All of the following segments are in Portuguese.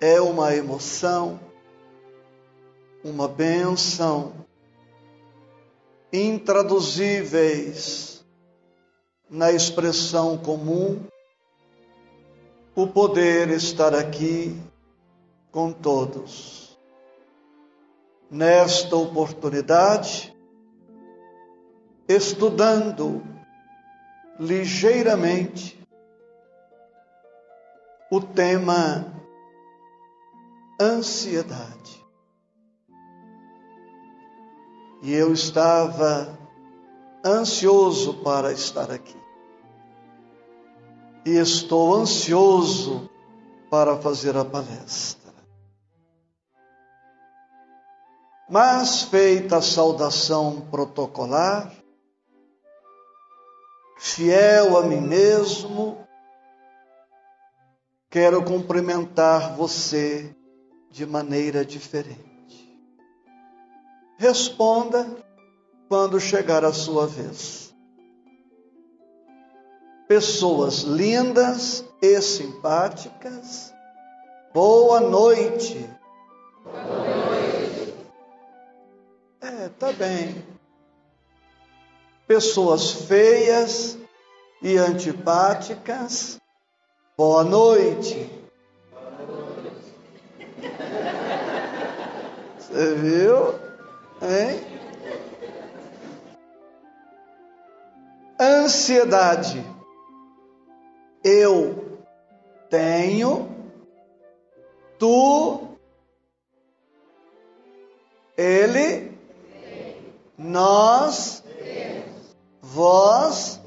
é uma emoção, uma benção, intraduzíveis na expressão comum, o poder estar aqui com todos. Nesta oportunidade, estudando ligeiramente o tema ansiedade. E eu estava ansioso para estar aqui. E estou ansioso para fazer a palestra. Mas, feita a saudação protocolar, fiel a mim mesmo, quero cumprimentar você de maneira diferente. Responda quando chegar a sua vez. Pessoas lindas e simpáticas, boa noite. É, tá bem. Pessoas feias e antipáticas, boa noite. Você viu? Hein? Ansiedade. Eu tenho, tu, ele, nós, vós,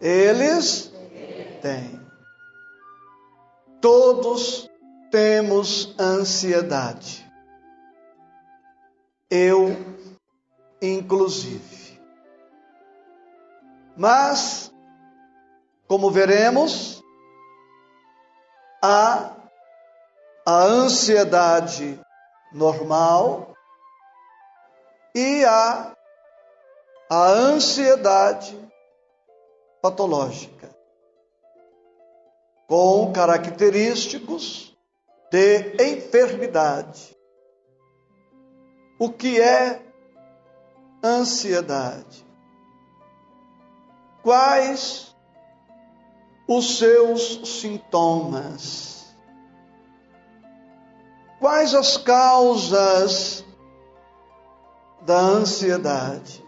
eles têm. Todos temos ansiedade. Eu, inclusive. Mas, como veremos, há a ansiedade normal e há a ansiedade patológica com característicos de enfermidade. O que é ansiedade? Quais os seus sintomas? Quais as causas da ansiedade?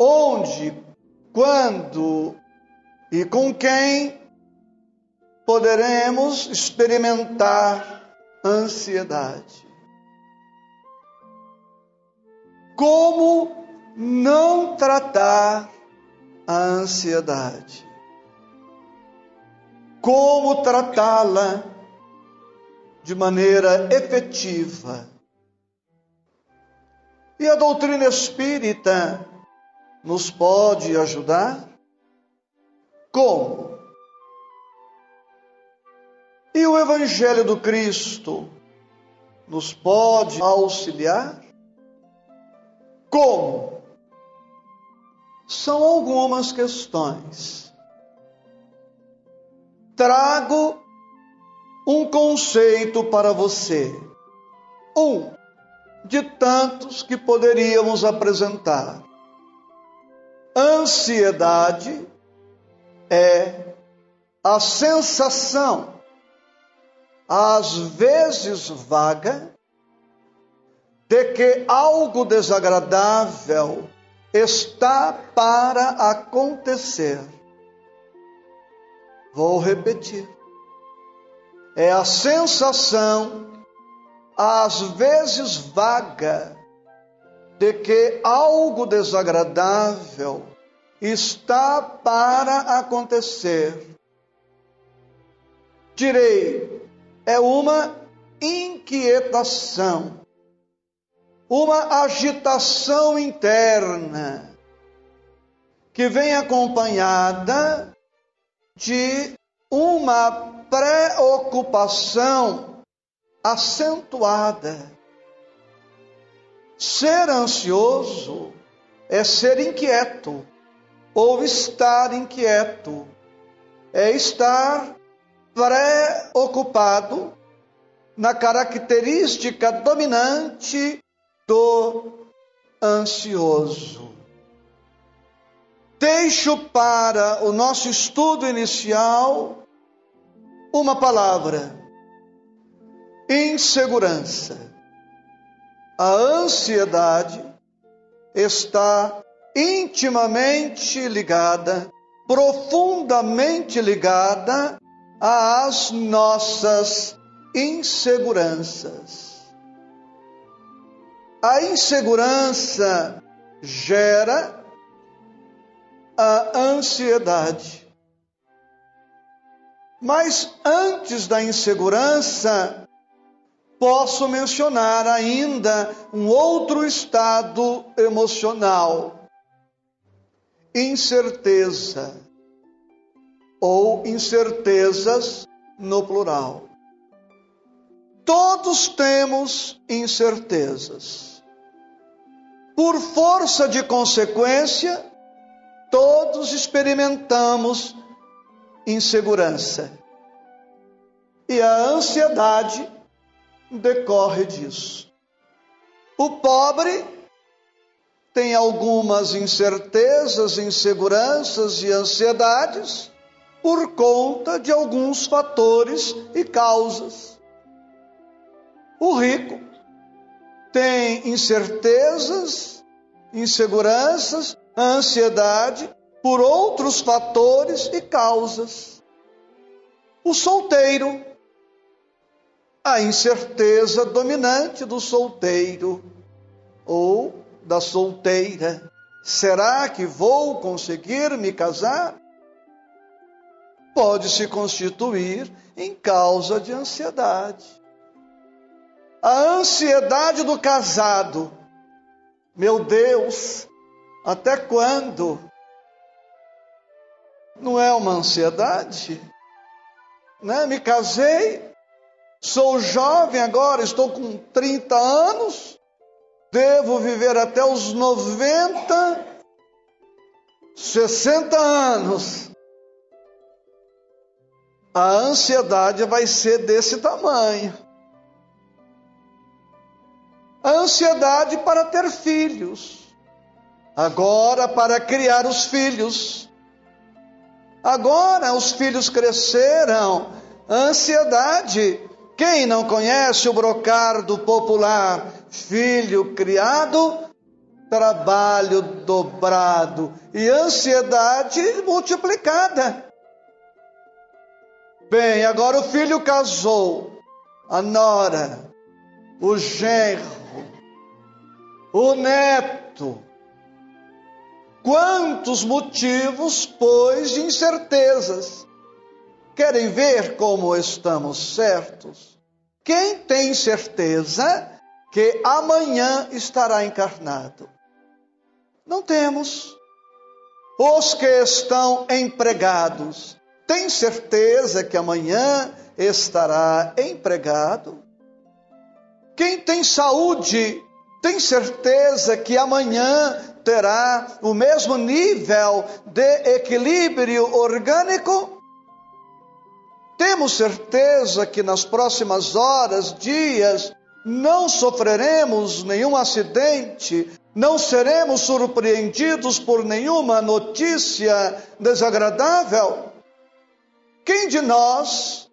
Onde, quando e com quem poderemos experimentar ansiedade. Como não tratar a ansiedade? Como tratá-la de maneira efetiva? E a doutrina espírita nos pode ajudar? Como? E o Evangelho do Cristo nos pode auxiliar? Como? São algumas questões. Trago um conceito para você. Um de tantos que poderíamos apresentar. Ansiedade é a sensação, às vezes vaga, de que algo desagradável está para acontecer. Vou repetir. É a sensação, às vezes vaga, de que algo desagradável está para acontecer. Direi, é uma inquietação, uma agitação interna que vem acompanhada de uma preocupação acentuada. Ser ansioso é ser inquieto ou estar inquieto, é estar preocupado na característica dominante do ansioso. Deixo para o nosso estudo inicial uma palavra: insegurança. A ansiedade está intimamente ligada, profundamente ligada às nossas inseguranças. A insegurança gera a ansiedade. Mas antes da insegurança, posso mencionar ainda um outro estado emocional: incerteza, ou incertezas no plural. Todos temos incertezas. Por força de consequência, todos experimentamos insegurança. E a ansiedade decorre disso. O pobre tem algumas incertezas, inseguranças e ansiedades por conta de alguns fatores e causas. O rico tem incertezas, inseguranças, ansiedade por outros fatores e causas. O solteiro, a incerteza dominante do solteiro ou da solteira. Será que vou conseguir me casar? Pode se constituir em causa de ansiedade a ansiedade do casado. Meu Deus, até quando? Não é uma ansiedade? Né? Me casei, sou jovem agora, estou com 30 anos, devo viver até os 90, 60 anos. A ansiedade vai ser desse tamanho a ansiedade para ter filhos, agora para criar os filhos. Agora os filhos cresceram, ansiedade. Quem não conhece o brocardo popular? Filho criado, trabalho dobrado e ansiedade multiplicada. Bem, agora o filho casou, a nora, o genro, o neto. Quantos motivos, pois, de incertezas. Querem ver como estamos certos? Quem tem certeza que amanhã estará encarnado? Não temos. Os que estão empregados, têm certeza que amanhã estará empregado? Quem tem saúde tem certeza que amanhã terá o mesmo nível de equilíbrio orgânico? Temos certeza que nas próximas horas, dias, não sofreremos nenhum acidente, não seremos surpreendidos por nenhuma notícia desagradável? Quem de nós,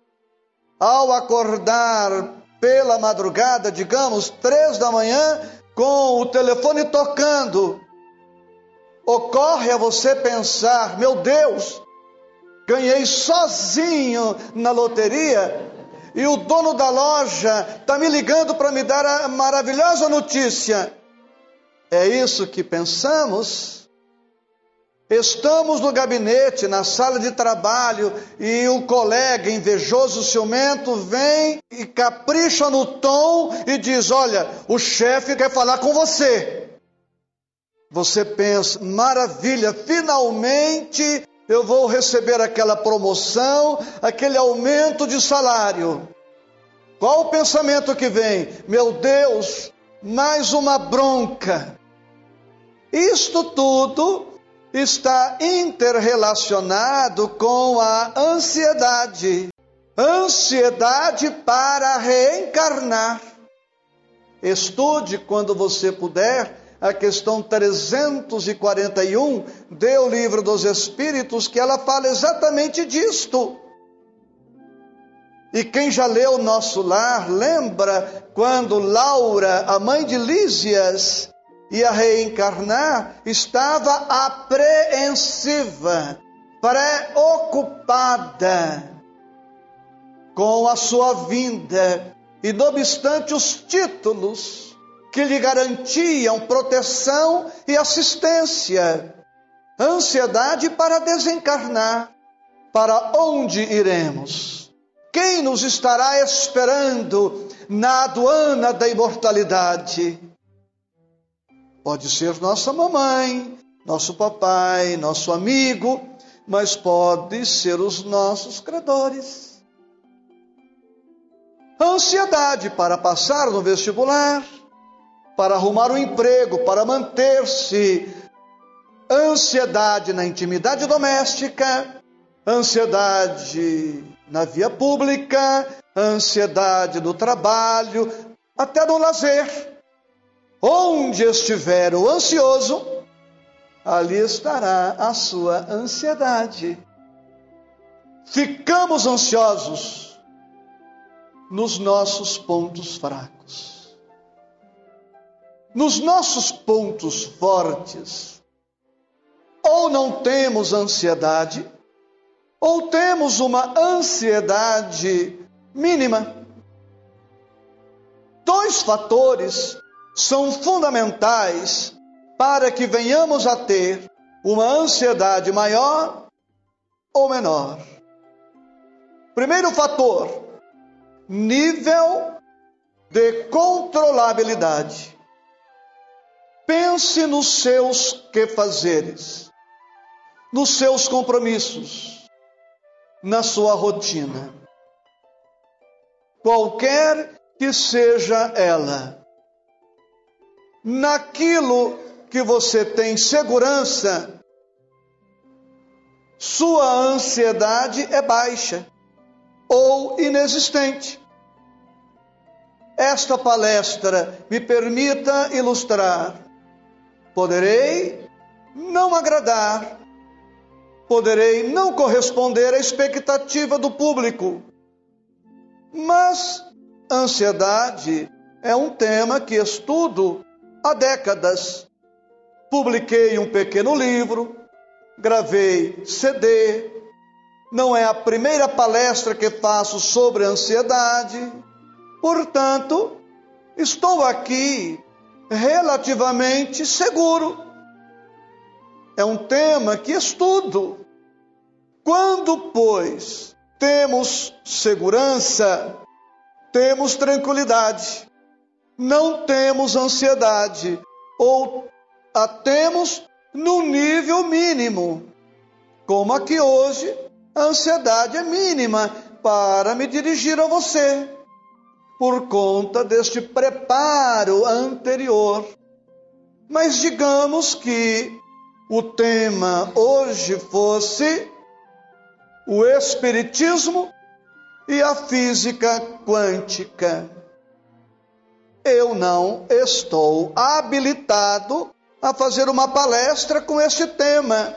ao acordar pela madrugada, digamos, três da manhã, com o telefone tocando, ocorre a você pensar: meu Deus, ganhei sozinho na loteria e o dono da loja está me ligando para me dar a maravilhosa notícia. É isso que pensamos? Estamos no gabinete, na sala de trabalho, e o colega invejoso, ciumento, vem e capricha no tom e diz: Olha, o chefe quer falar com você. Você pensa: maravilha, finalmente eu vou receber aquela promoção, aquele aumento de salário. Qual o pensamento que vem? Meu Deus, mais uma bronca. Isto tudo está interrelacionado com a ansiedade. Ansiedade para reencarnar. Estude quando você puder a questão 341 do Livro dos Espíritos, que ela fala exatamente disto. E quem já leu Nosso Lar, lembra quando Laura, a mãe de Lísias, ia reencarnar, estava apreensiva, preocupada com a sua vinda, e não obstante os títulos que lhe garantiam proteção e assistência. Ansiedade para desencarnar. Para onde iremos? Quem nos estará esperando na aduana da imortalidade? Pode ser nossa mamãe, nosso papai, nosso amigo, mas pode ser os nossos credores. Ansiedade para passar no vestibular, para arrumar um emprego, para manter-se, ansiedade na intimidade doméstica, ansiedade na via pública, ansiedade no trabalho, até no lazer. Onde estiver o ansioso, ali estará a sua ansiedade. Ficamos ansiosos nos nossos pontos fracos nos nossos pontos fortes, ou não temos ansiedade, ou temos uma ansiedade mínima. Dois fatores são fundamentais para que venhamos a ter uma ansiedade maior ou menor. Primeiro fator, nível de controlabilidade. Pense nos seus quefazeres, nos seus compromissos, na sua rotina. Qualquer que seja ela, naquilo que você tem segurança, sua ansiedade é baixa ou inexistente. Esta palestra me permita ilustrar. Poderei não agradar, poderei não corresponder à expectativa do público, mas ansiedade é um tema que estudo há décadas. Publiquei um pequeno livro, gravei CD, não é a primeira palestra que faço sobre ansiedade, portanto, estou aqui relativamente seguro. É um tema que estudo. Quando, pois, temos segurança, temos tranquilidade, não temos ansiedade, ou a temos no nível mínimo. Como aqui hoje, a ansiedade é mínima para me dirigir a você por conta deste preparo anterior. Mas digamos que o tema hoje fosse o Espiritismo e a física quântica. Eu não estou habilitado a fazer uma palestra com este tema,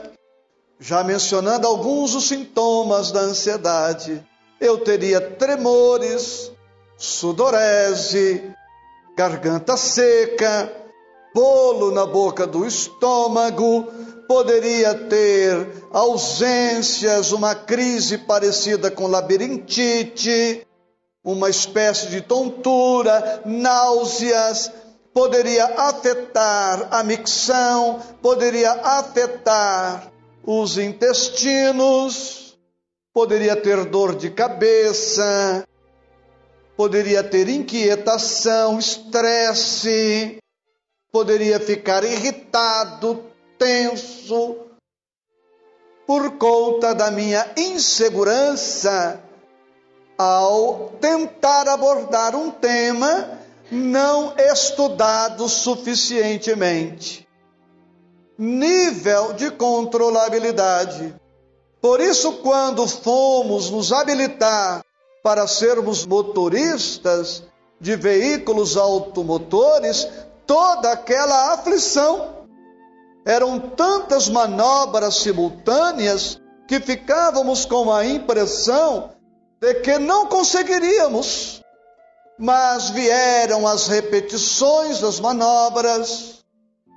já mencionando alguns dos sintomas da ansiedade. Eu teria tremores, sudorese, garganta seca, bolo na boca do estômago, poderia ter ausências, uma crise parecida com labirintite, uma espécie de tontura, náuseas, poderia afetar a micção, poderia afetar os intestinos, poderia ter dor de cabeça, poderia ter inquietação, estresse, poderia ficar irritado, tenso, por conta da minha insegurança ao tentar abordar um tema não estudado suficientemente. Nível de controlabilidade. Por isso, quando fomos nos habilitar para sermos motoristas de veículos automotores toda aquela aflição. Eram tantas manobras simultâneas que ficávamos com a impressão de que não conseguiríamos. Mas vieram as repetições das manobras,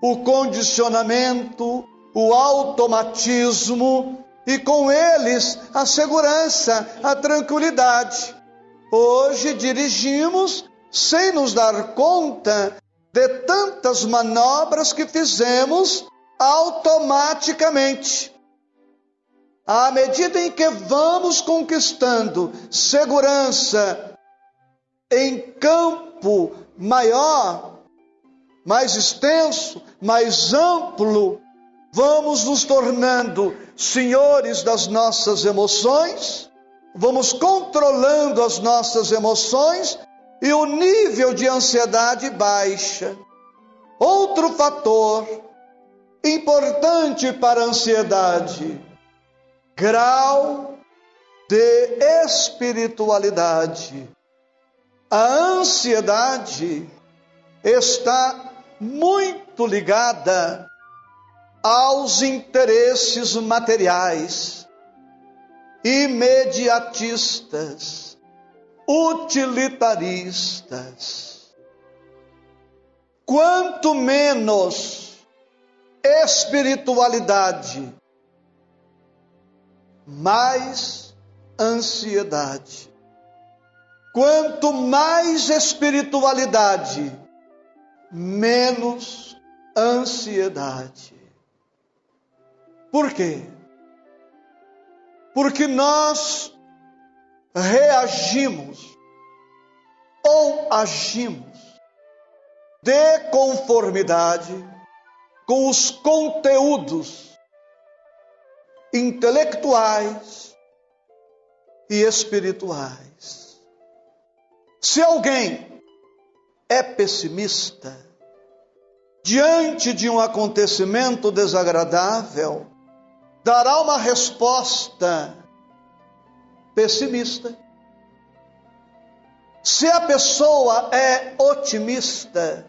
o condicionamento, o automatismo e com eles a segurança, a tranquilidade. Hoje dirigimos sem nos dar conta de tantas manobras que fizemos automaticamente. À medida em que vamos conquistando segurança em campo maior, mais extenso, mais amplo, vamos nos tornando senhores das nossas emoções, vamos controlando as nossas emoções e o nível de ansiedade baixa. Outro fator importante para a ansiedade: grau de espiritualidade. A ansiedade está muito ligada aos interesses materiais, imediatistas, utilitaristas. Quanto menos espiritualidade, mais ansiedade. Quanto mais espiritualidade, menos ansiedade. Por quê? Porque nós reagimos ou agimos de conformidade com os conteúdos intelectuais e espirituais. Se alguém é pessimista diante de um acontecimento desagradável, dará uma resposta pessimista. Se a pessoa é otimista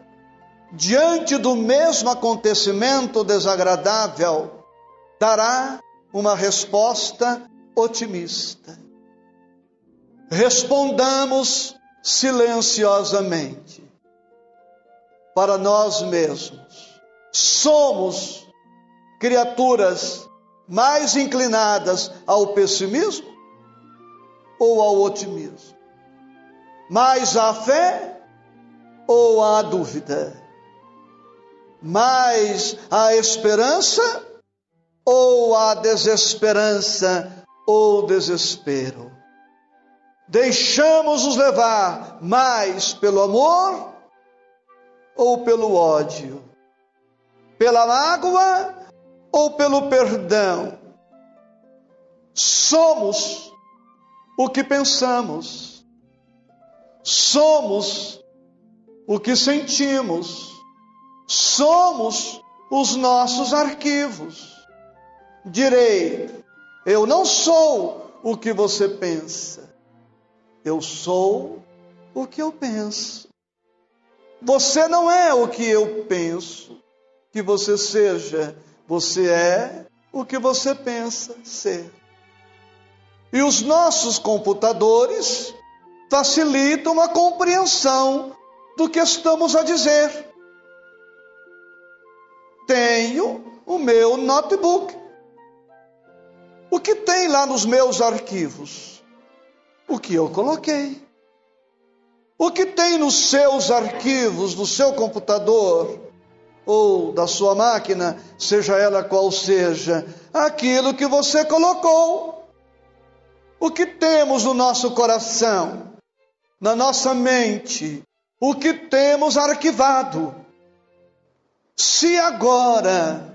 diante do mesmo acontecimento desagradável, dará uma resposta otimista. Respondamos silenciosamente para nós mesmos. Somos criaturas mais inclinadas ao pessimismo ou ao otimismo? Mais à fé ou à dúvida? Mais à esperança ou à desesperança ou desespero? Deixamos-nos levar mais pelo amor ou pelo ódio? Pela mágoa ou pelo perdão. Somos o que pensamos, somos o que sentimos, somos os nossos arquivos. Direi, eu não sou o que você pensa, eu sou o que eu penso. Você não é o que eu penso que você seja, você é o que você pensa ser. E os nossos computadores facilitam a compreensão do que estamos a dizer. Tenho o meu notebook. O que tem lá nos meus arquivos? O que eu coloquei. O que tem nos seus arquivos, no seu computador? ou da sua máquina, seja ela qual seja, aquilo que você colocou. O que temos no nosso coração, na nossa mente, o que temos arquivado. Se agora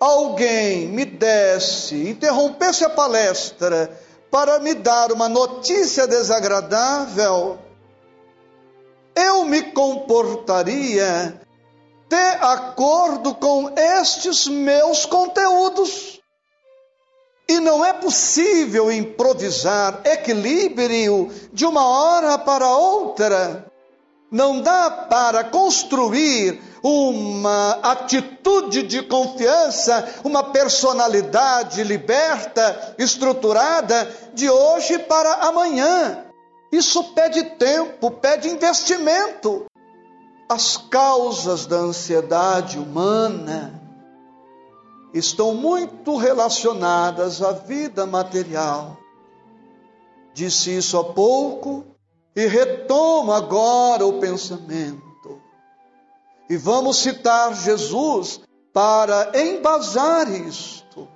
alguém me desse, interrompesse a palestra para me dar uma notícia desagradável, eu me comportaria de acordo com estes meus conteúdos. E não é possível improvisar equilíbrio de uma hora para outra. Não dá para construir uma atitude de confiança, uma personalidade liberta, estruturada de hoje para amanhã. Isso pede tempo, pede investimento. As causas da ansiedade humana estão muito relacionadas à vida material. Disse isso há pouco e retomo agora o pensamento. E vamos citar Jesus para embasar isto.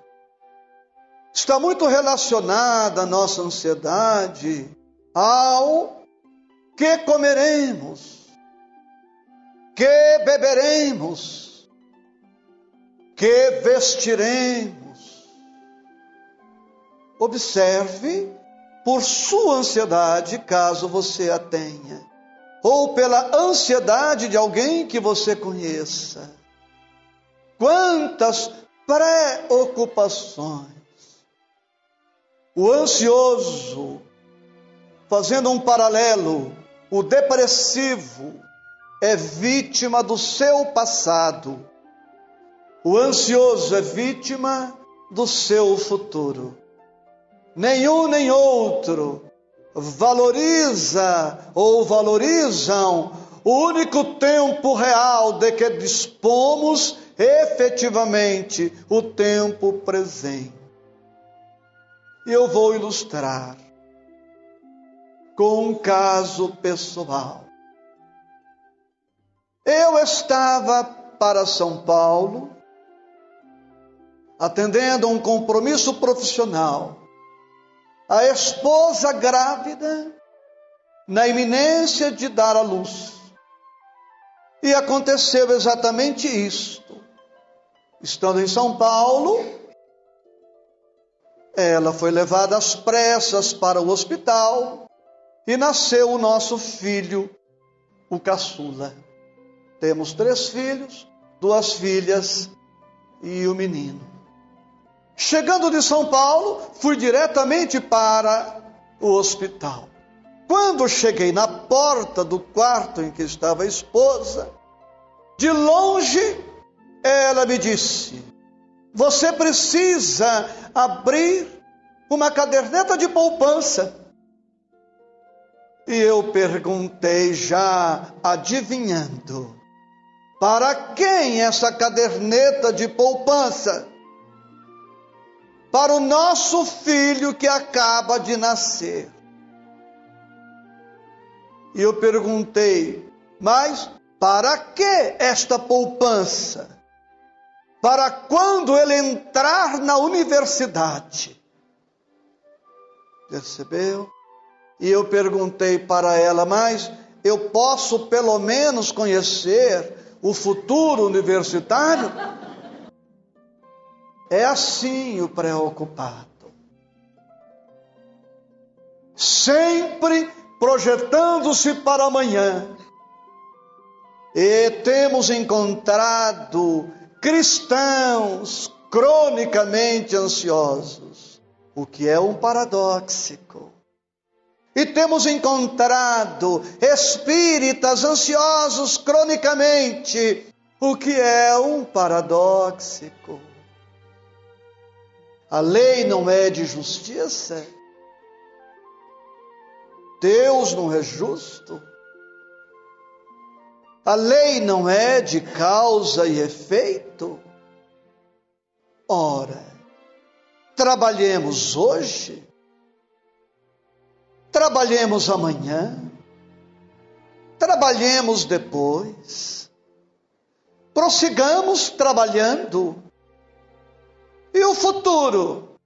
Está muito relacionada a nossa ansiedade ao que comeremos, que beberemos, que vestiremos. Observe por sua ansiedade, caso você a tenha ou pela ansiedade de alguém que você conheça. Quantas preocupações. O ansioso, fazendo um paralelo, o depressivo é vítima do seu passado. O ansioso é vítima do seu futuro. Nenhum nem outro valoriza ou valorizam o único tempo real de que dispomos efetivamente o tempo presente. E eu vou ilustrar com um caso pessoal. Eu estava para São Paulo, atendendo a um compromisso profissional a esposa grávida na iminência de dar à luz. E aconteceu exatamente isto. Estando em São Paulo, ela foi levada às pressas para o hospital e nasceu o nosso filho, o caçula. Temos três filhos, duas filhas e o menino. Chegando de São Paulo, fui diretamente para o hospital. Quando cheguei na porta do quarto em que estava a esposa, de longe ela me disse: Você precisa abrir uma caderneta de poupança. E eu perguntei, já adivinhando, para quem essa caderneta de poupança? Para o nosso filho que acaba de nascer. E eu perguntei, mas para que esta poupança? Para quando ele entrar na universidade? Percebeu? E eu perguntei para ela, mas eu posso pelo menos conhecer o futuro universitário? É assim o preocupado. Sempre projetando-se para amanhã. E temos encontrado cristãos cronicamente ansiosos, o que é um paradoxico. E temos encontrado espíritas ansiosos cronicamente, o que é um paradoxico. A lei não é de justiça? Deus não é justo? A lei não é de causa e efeito? Ora, trabalhemos hoje, trabalhemos amanhã, trabalhemos depois, prossigamos trabalhando e o futuro?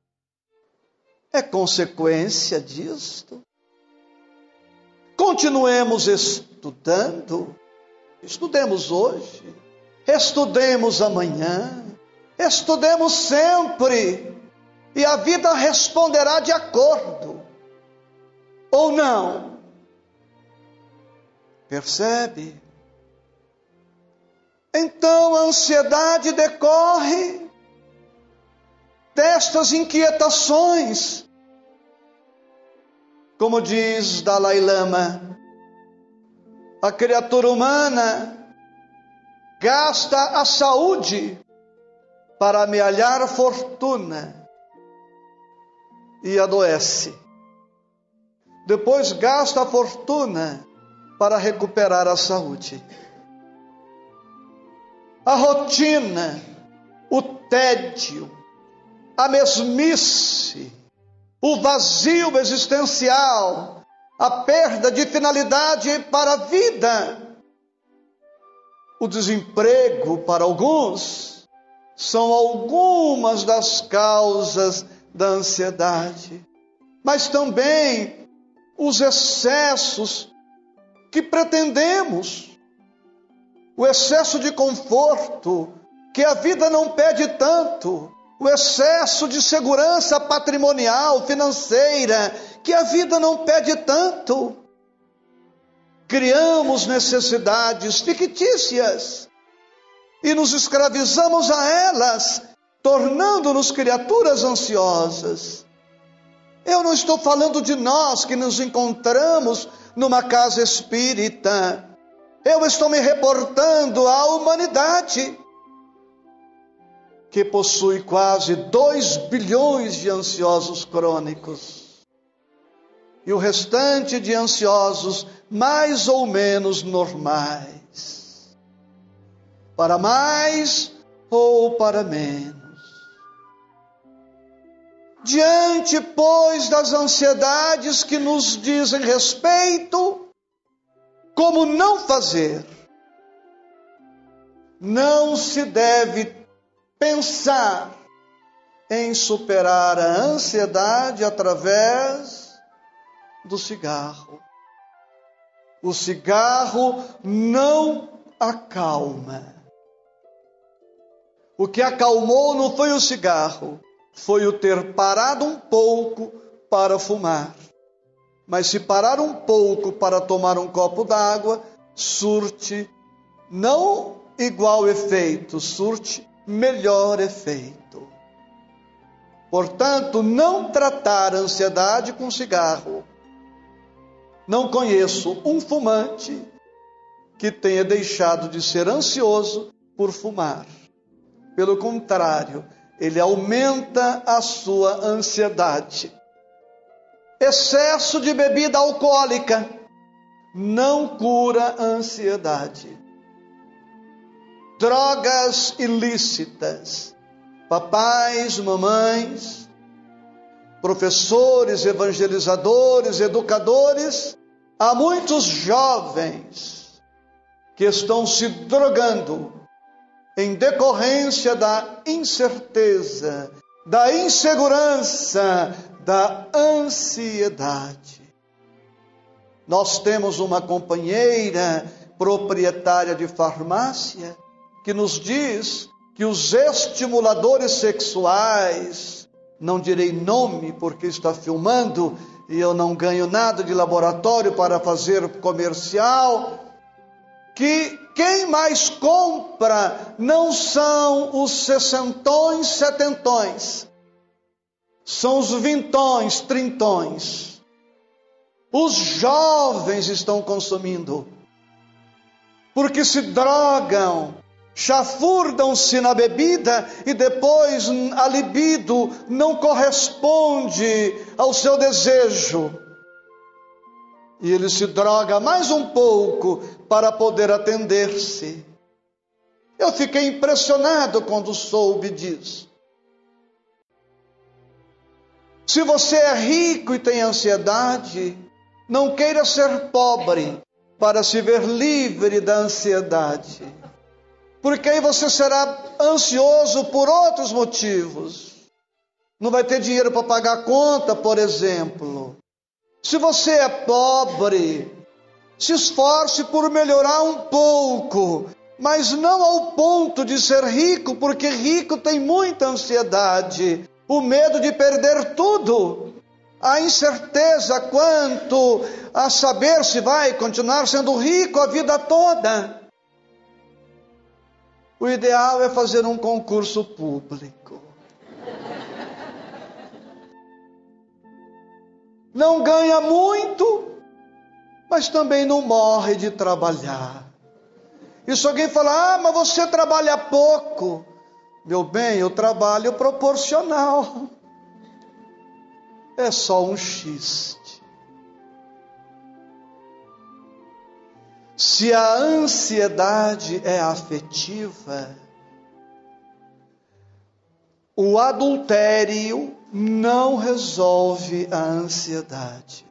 É consequência disto. Continuemos estudando, estudemos hoje, estudemos amanhã, estudemos sempre, e a vida responderá de acordo, ou não. Percebe? Então a ansiedade decorre destas inquietações. Como diz Dalai Lama, a criatura humana gasta a saúde para amealhar fortuna e adoece. Depois gasta a fortuna para recuperar a saúde. A rotina, o tédio, a mesmice, o vazio existencial, a perda de finalidade para a vida, o desemprego para alguns, são algumas das causas da ansiedade, mas também os excessos que pretendemos, o excesso de conforto, que a vida não pede tanto, o excesso de segurança patrimonial, financeira, que a vida não pede tanto. Criamos necessidades fictícias e nos escravizamos a elas, tornando-nos criaturas ansiosas. Eu não estou falando de nós que nos encontramos numa casa espírita. Eu estou me reportando à humanidade que possui quase 2 bilhões de ansiosos crônicos e o restante de ansiosos mais ou menos normais, para mais ou para menos. Diante, pois, das ansiedades que nos dizem respeito, como não fazer? Não se deve pensar em superar a ansiedade através do cigarro. O cigarro não acalma. O que acalmou não foi o cigarro, foi o ter parado um pouco para fumar. Mas se parar um pouco para tomar um copo d'água, surte não igual efeito, surte melhor efeito. Portanto, não tratar a ansiedade com cigarro. Não conheço um fumante que tenha deixado de ser ansioso por fumar. Pelo contrário, ele aumenta a sua ansiedade. Excesso de bebida alcoólica não cura a ansiedade drogas ilícitas. Papais, mamães, professores, evangelizadores, educadores, há muitos jovens que estão se drogando em decorrência da incerteza, da insegurança, da ansiedade. Nós temos uma companheira proprietária de farmácia que nos diz que os estimuladores sexuais, não direi nome porque está filmando e eu não ganho nada de laboratório para fazer comercial, que quem mais compra não são os sessentões, setentões, são os vintões, trintões. Os jovens estão consumindo, porque se drogam chafurdam-se na bebida e depois a libido não corresponde ao seu desejo. E ele se droga mais um pouco para poder atender-se. Eu fiquei impressionado quando soube disso. Se você é rico e tem ansiedade, não queira ser pobre para se ver livre da ansiedade porque aí você será ansioso por outros motivos. Não vai ter dinheiro para pagar a conta, por exemplo. Se você é pobre, se esforce por melhorar um pouco, mas não ao ponto de ser rico, porque rico tem muita ansiedade, o medo de perder tudo, a incerteza quanto a saber se vai continuar sendo rico a vida toda. O ideal é fazer um concurso público. Não ganha muito, mas também não morre de trabalhar. E se alguém falar, ah, mas você trabalha pouco. Meu bem, eu trabalho proporcional. É só um X. Se a ansiedade é afetiva, o adultério não resolve a ansiedade.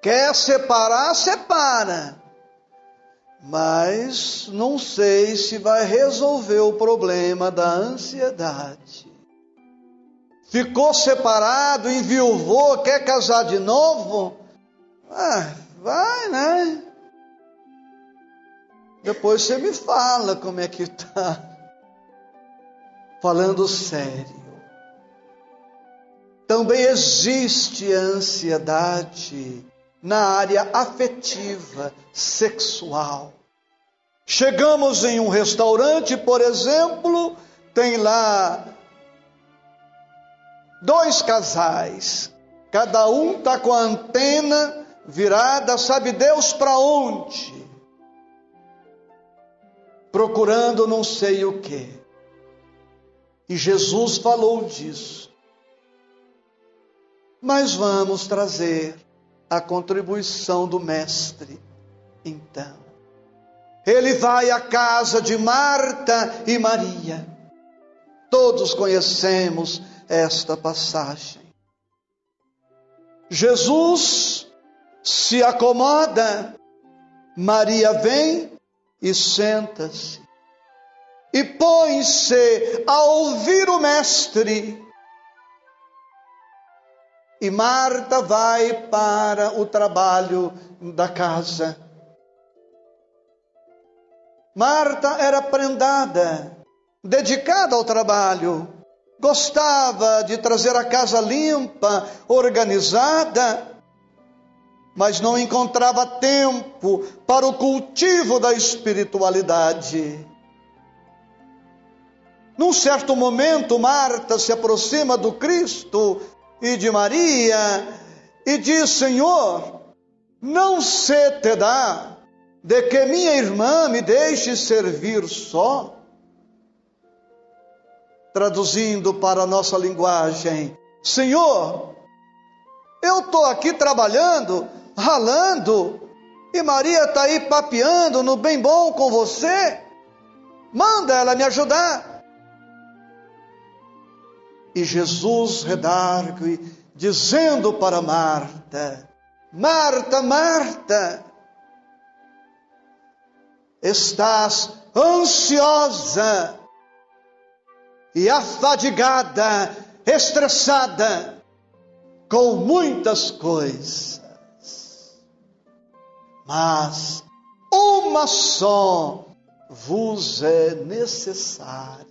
Quer separar, separa. Mas não sei se vai resolver o problema da ansiedade. Ficou separado, enviuvou, quer casar de novo? Ah, vai, né? Depois você me fala como é que tá. Falando sério. Também existe ansiedade na área afetiva, sexual. Chegamos em um restaurante, por exemplo, tem lá dois casais, cada um está com a antena virada, sabe Deus para onde? Procurando não sei o que. E Jesus falou disso. Mas vamos trazer a contribuição do Mestre, então. Ele vai à casa de Marta e Maria. Todos conhecemos esta passagem. Jesus se acomoda, Maria vem e senta-se. E põe-se a ouvir o Mestre e Marta vai para o trabalho da casa. Marta era prendada, dedicada ao trabalho, gostava de trazer a casa limpa, organizada, mas não encontrava tempo para o cultivo da espiritualidade. Num certo momento, Marta se aproxima do Cristo e de Maria e diz: Senhor, não se te dá de que minha irmã me deixe servir só? Traduzindo para a nossa linguagem, Senhor, eu estou aqui trabalhando, ralando, e Maria está aí papeando no bem bom com você. Manda ela me ajudar. E Jesus redargue, dizendo para Marta: Marta, Marta, estás ansiosa e afadigada, estressada com muitas coisas, mas uma só vos é necessária.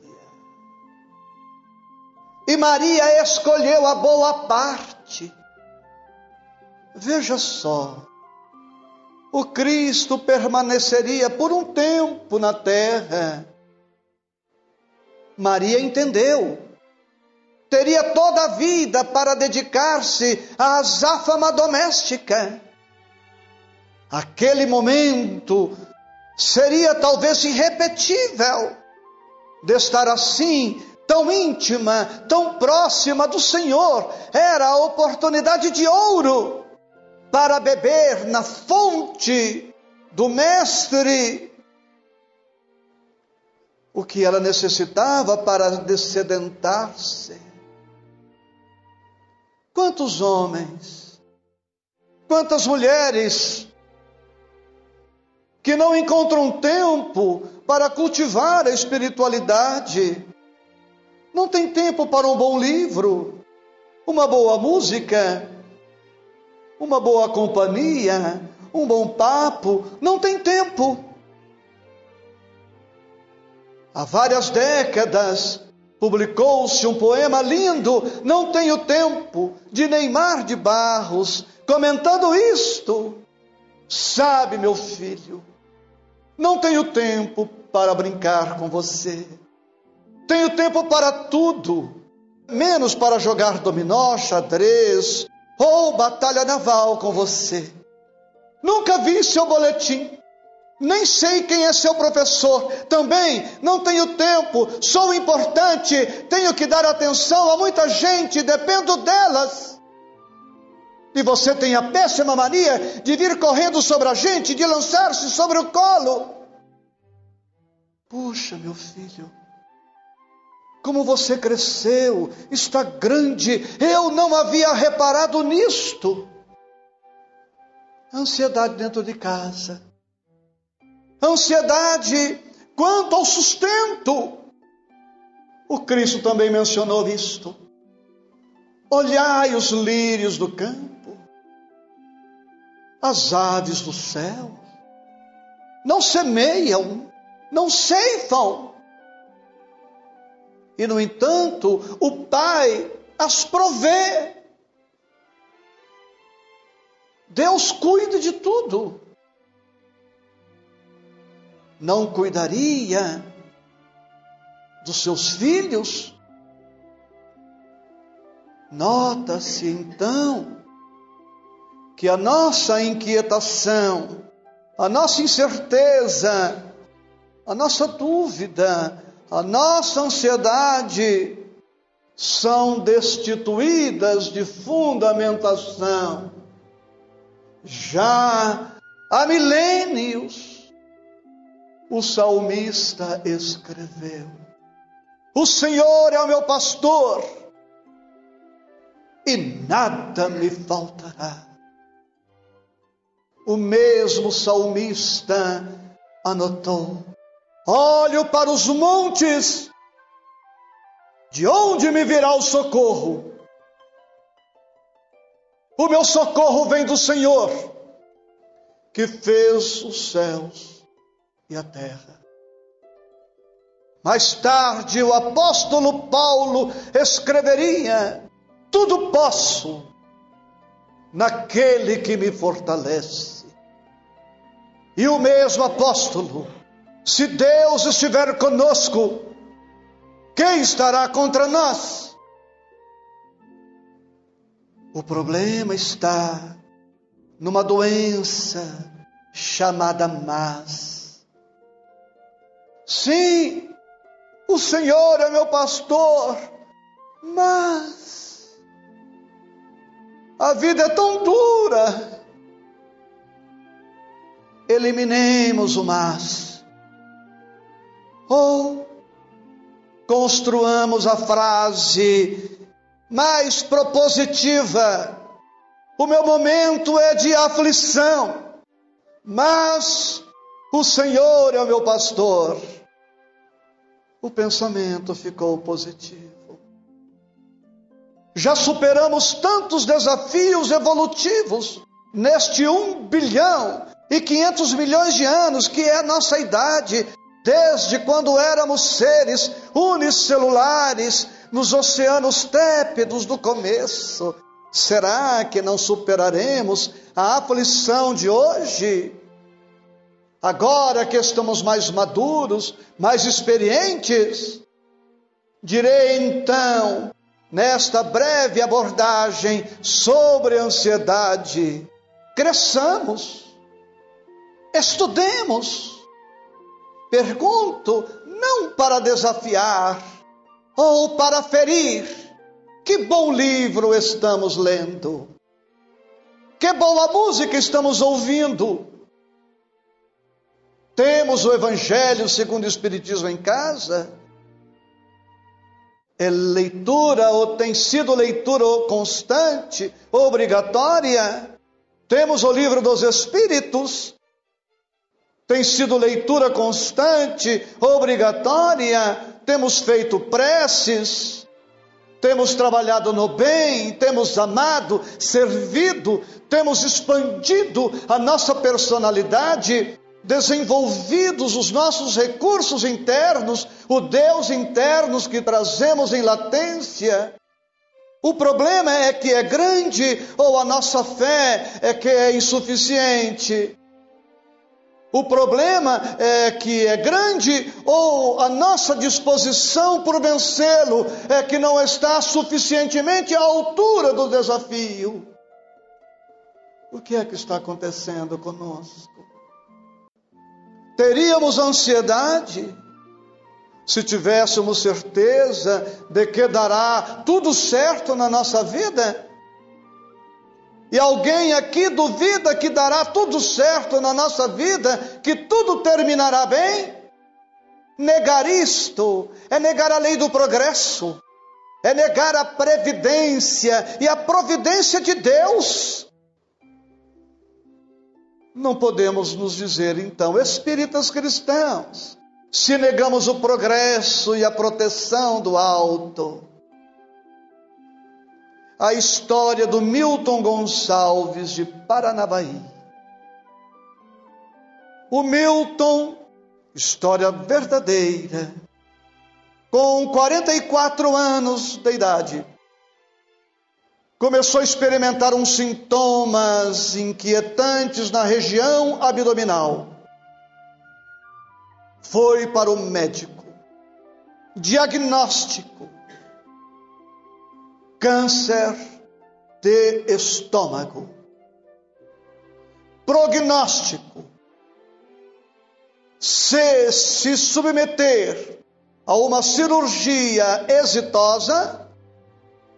E Maria escolheu a boa parte. Veja só, o Cristo permaneceria por um tempo na terra. Maria entendeu. Teria toda a vida para dedicar-se à azáfama doméstica. Aquele momento seria talvez irrepetível de estar assim tão íntima, tão próxima do Senhor, era a oportunidade de ouro para beber na fonte do Mestre o que ela necessitava para descedentar-se. Quantos homens, quantas mulheres que não encontram tempo para cultivar a espiritualidade, não tem tempo para um bom livro, uma boa música, uma boa companhia, um bom papo. Não tem tempo. Há várias décadas publicou-se um poema lindo, Não tenho tempo, de Neymar de Barros, comentando isto. Sabe, meu filho, não tenho tempo para brincar com você. Tenho tempo para tudo, menos para jogar dominó, xadrez, ou batalha naval com você. Nunca vi seu boletim. Nem sei quem é seu professor. Também não tenho tempo. Sou importante. Tenho que dar atenção a muita gente. Dependo delas. E você tem a péssima mania de vir correndo sobre a gente, de lançar-se sobre o colo. Puxa, meu filho, como você cresceu, está grande, eu não havia reparado nisto. Ansiedade dentro de casa, ansiedade quanto ao sustento. O Cristo também mencionou isto. Olhai os lírios do campo, as aves do céu, não semeiam, não ceifam, e no entanto o Pai as provê. Deus cuida de tudo. Não cuidaria dos seus filhos? Nota-se então que a nossa inquietação, a nossa incerteza, a nossa dúvida, a nossa ansiedade são destituídas de fundamentação. Já há milênios, o salmista escreveu: O Senhor é o meu pastor e nada me faltará. O mesmo salmista anotou: Olho para os montes, de onde me virá o socorro? O meu socorro vem do Senhor, que fez os céus e a terra. Mais tarde, o apóstolo Paulo escreveria: Tudo posso naquele que me fortalece. E o mesmo apóstolo se Deus estiver conosco, quem estará contra nós? O problema está numa doença chamada mas. Sim, o Senhor é meu pastor, mas a vida é tão dura. Eliminemos o mas ou construamos a frase mais propositiva: o meu momento é de aflição, mas o Senhor é o meu pastor. O pensamento ficou positivo. Já superamos tantos desafios evolutivos neste um bilhão e 500 milhões de anos que é a nossa idade desde quando éramos seres unicelulares nos oceanos tépidos do começo. Será que não superaremos a aflição de hoje? Agora que estamos mais maduros, mais experientes, direi então, nesta breve abordagem sobre a ansiedade, cresçamos, estudemos, Pergunto não para desafiar ou para ferir. Que bom livro estamos lendo. Que boa música estamos ouvindo. Temos o Evangelho segundo o Espiritismo em casa? É leitura ou tem sido leitura constante, obrigatória? Temos o livro dos Espíritos? tem sido leitura constante, obrigatória, temos feito preces, temos trabalhado no bem, temos amado, servido, temos expandido a nossa personalidade, desenvolvidos os nossos recursos internos, o Deus internos que trazemos em latência. O problema é que é grande ou a nossa fé é que é insuficiente. O problema é que é grande ou a nossa disposição por vencê-lo é que não está suficientemente à altura do desafio. O que é que está acontecendo conosco? Teríamos ansiedade se tivéssemos certeza de que dará tudo certo na nossa vida? E alguém aqui duvida que dará tudo certo na nossa vida, que tudo terminará bem? Negar isto é negar a lei do progresso, é negar a previdência e a providência de Deus. Não podemos nos dizer, então, espíritas cristãos, se negamos o progresso e a proteção do alto. A história do Milton Gonçalves de Paranavaí. O Milton, história verdadeira, com 44 anos de idade, começou a experimentar uns sintomas inquietantes na região abdominal foi para o médico. Diagnóstico: câncer de estômago. Prognóstico: se se submeter a uma cirurgia exitosa,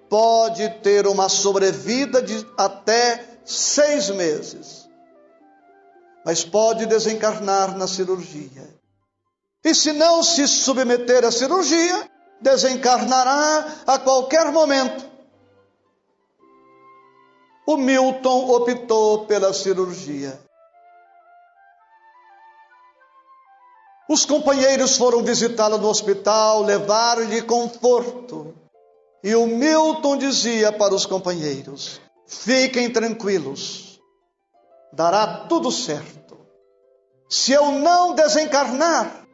pode ter uma sobrevida de até seis meses, mas pode desencarnar na cirurgia. E se não se submeter à cirurgia, desencarnará a qualquer momento. O Milton optou pela cirurgia. Os companheiros foram visitá-lo no hospital, levaram-lhe conforto. E o Milton dizia para os companheiros: Fiquem tranquilos, dará tudo certo. Se eu não desencarnar,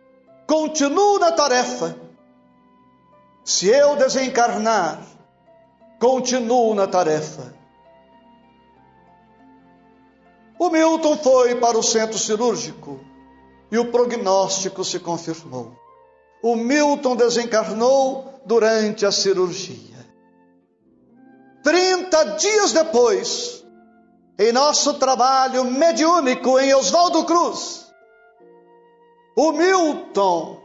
continuo na tarefa. Se eu desencarnar, continuo na tarefa. O Milton foi para o centro cirúrgico e o prognóstico se confirmou. O Milton desencarnou durante a cirurgia. Trinta dias depois, em nosso trabalho mediúnico em Oswaldo Cruz, o Milton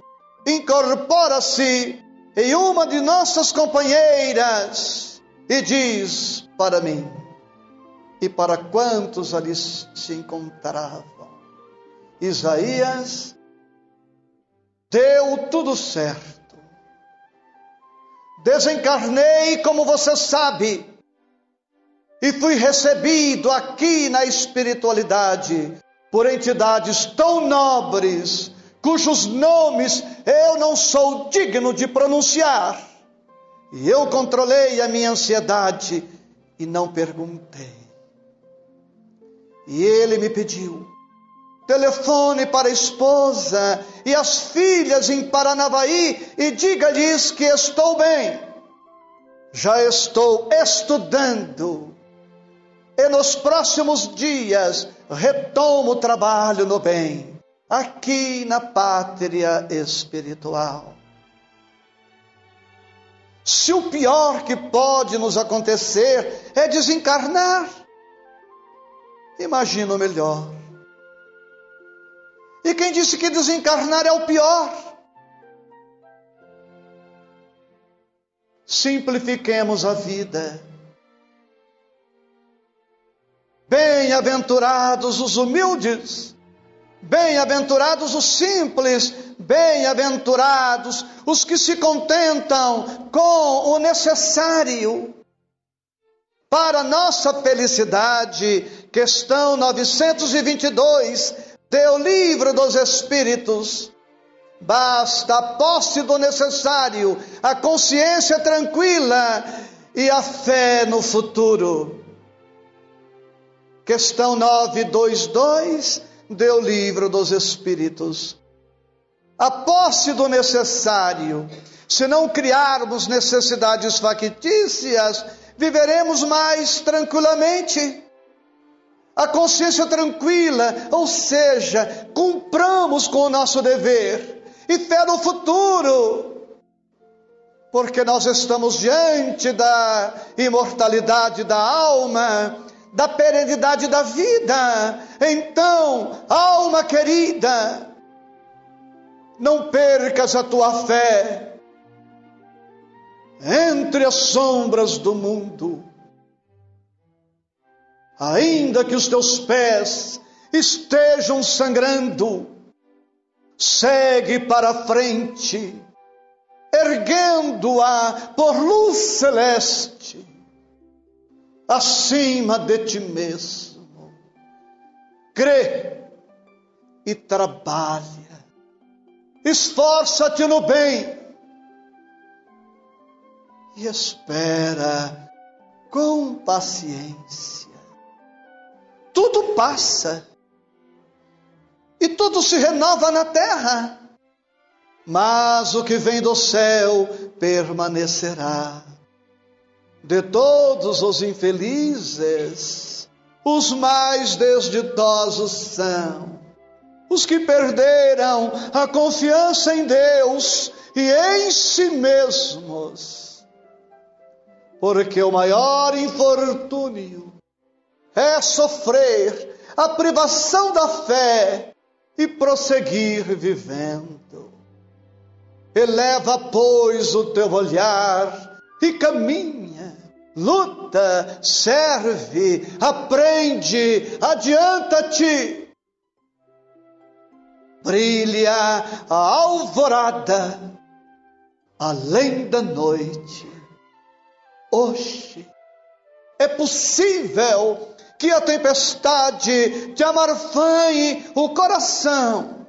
incorpora-se em uma de nossas companheiras e diz para mim e para quantos ali se encontravam: Isaías, deu tudo certo. Desencarnei, como você sabe, e fui recebido aqui na espiritualidade por entidades tão nobres cujos nomes eu não sou digno de pronunciar. E eu controlei a minha ansiedade e não perguntei. E ele me pediu telefone para a esposa e as filhas em Paranavaí e diga-lhes que estou bem. Já estou estudando e nos próximos dias retomo o trabalho no bem aqui na pátria espiritual. Se o pior que pode nos acontecer é desencarnar, imagina o melhor. E quem disse que desencarnar é o pior? Simplifiquemos a vida. Bem-aventurados os humildes, Bem-aventurados os simples, bem-aventurados os que se contentam com o necessário. Para nossa felicidade, questão 922 do Livro dos Espíritos. Basta a posse do necessário, a consciência tranquila e a fé no futuro. Questão 922 do livro dos Espíritos. A posse do necessário. Se não criarmos necessidades factícias, viveremos mais tranquilamente. A consciência tranquila, ou seja, cumpramos com o nosso dever e fé no futuro porque nós estamos diante da imortalidade da alma, da perenidade da vida. Então, alma querida, não percas a tua fé entre as sombras do mundo. Ainda que os teus pés estejam sangrando, segue para frente, erguendo-a por luz celeste, acima de ti mesmo. Crê e trabalha, esforça-te no bem e espera com paciência. Tudo passa e tudo se renova na terra, mas o que vem do céu permanecerá. De todos os infelizes, os mais desditosos são os que perderam a confiança em Deus e em si mesmos. Porque o maior infortúnio é sofrer a privação da fé e prosseguir vivendo. Eleva, pois, o teu olhar e caminha, luta, serve, aprende, adianta-te. Brilha a alvorada além da noite. Hoje é possível que a tempestade te amarfanhe o coração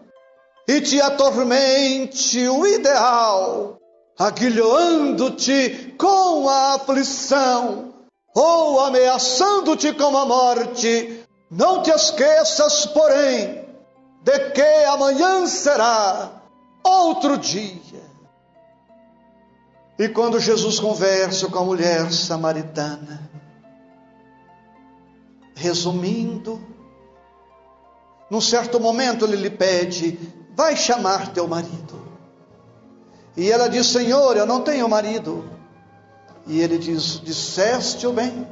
e te atormente o ideal, aguilhoando-te com a aflição ou ameaçando-te com a morte. Não te esqueças, porém, de que amanhã será outro dia. E quando Jesus conversa com a mulher samaritana, Resumindo, num certo momento ele lhe pede: Vai chamar teu marido. E ela diz: Senhor, eu não tenho marido. E ele diz: Disseste o bem,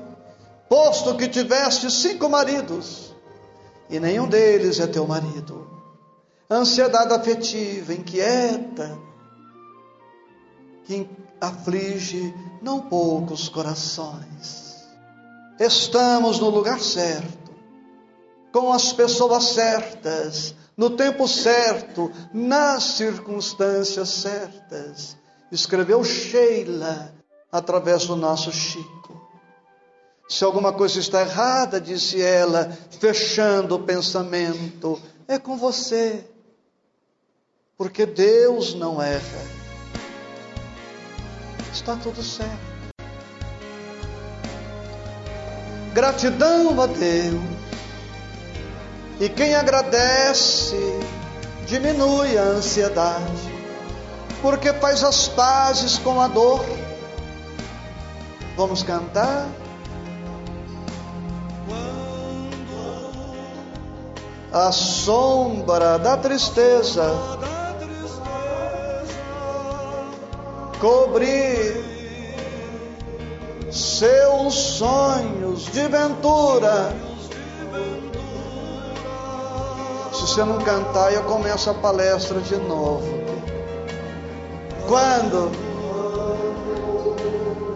posto que tiveste cinco maridos, e nenhum deles é teu marido. Ansiedade afetiva, inquieta, que aflige não poucos corações estamos no lugar certo, com as pessoas certas, no tempo certo, nas circunstâncias certas. Escreveu Sheila através do nosso Chico. Se alguma coisa está errada, disse ela, fechando o pensamento, é com você, porque Deus não erra. Está tudo certo. Gratidão a Deus. E quem agradece diminui a ansiedade, porque faz as pazes com a dor. Vamos cantar? A sombra da tristeza cobrir seus sonhos de ventura. Se você não cantar, eu começo a palestra de novo. Quando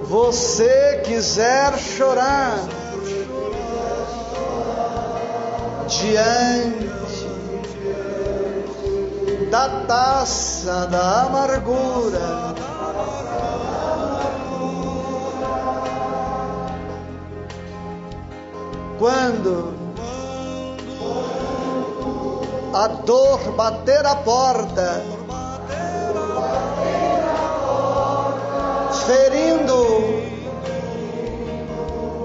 você quiser chorar diante da taça da amargura, Quando a dor bater a porta, ferindo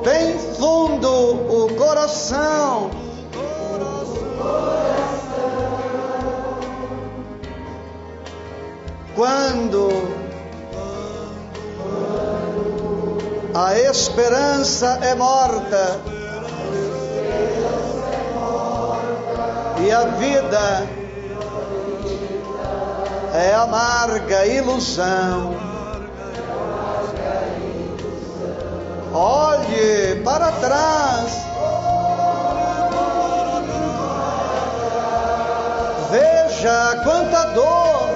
bem fundo o coração. Quando a esperança é morta, a vida é amarga ilusão. Olhe para trás. Veja quanta dor.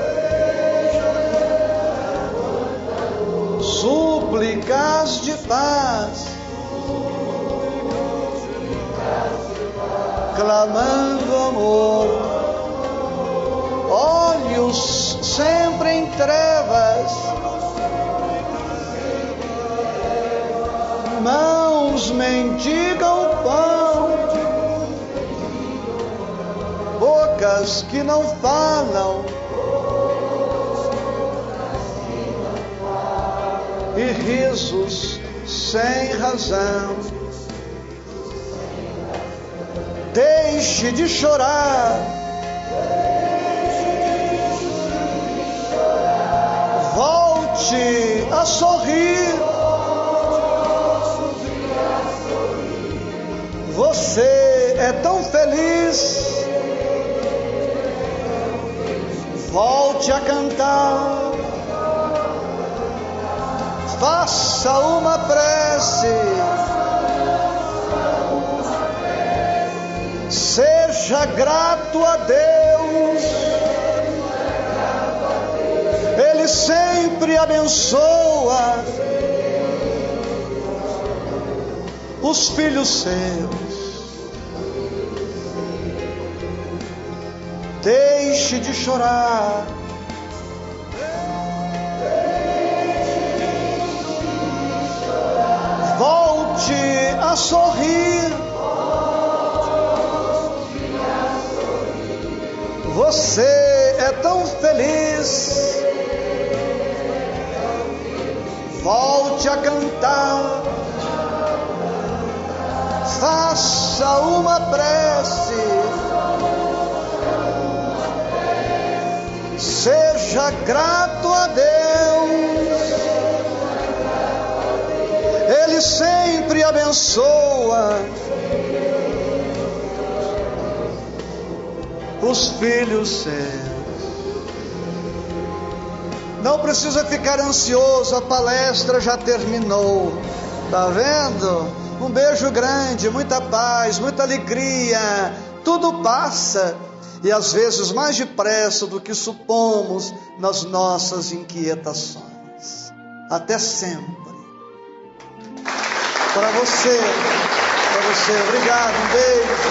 Súplicas de paz. Clamando amor, olhos sempre em trevas, mãos mendigam pão, bocas que não falam. E risos sem razão. Deixe de chorar. Volte a sorrir. Você é tão feliz. Volte a cantar. Faça uma prece. Seja grato a Deus. Ele sempre abençoa os filhos seus. Deixe de chorar. Volte a sorrir. Você é tão feliz. Volte a cantar. Faça uma prece. Seja grato a Deus. Ele sempre abençoa os filhos seus. Não precisa ficar ansioso, a palestra já terminou. Tá vendo? Um beijo grande, muita paz, muita alegria. Tudo passa e às vezes mais depressa do que supomos nas nossas inquietações. Até sempre. Para você, para você, obrigado, um beijo.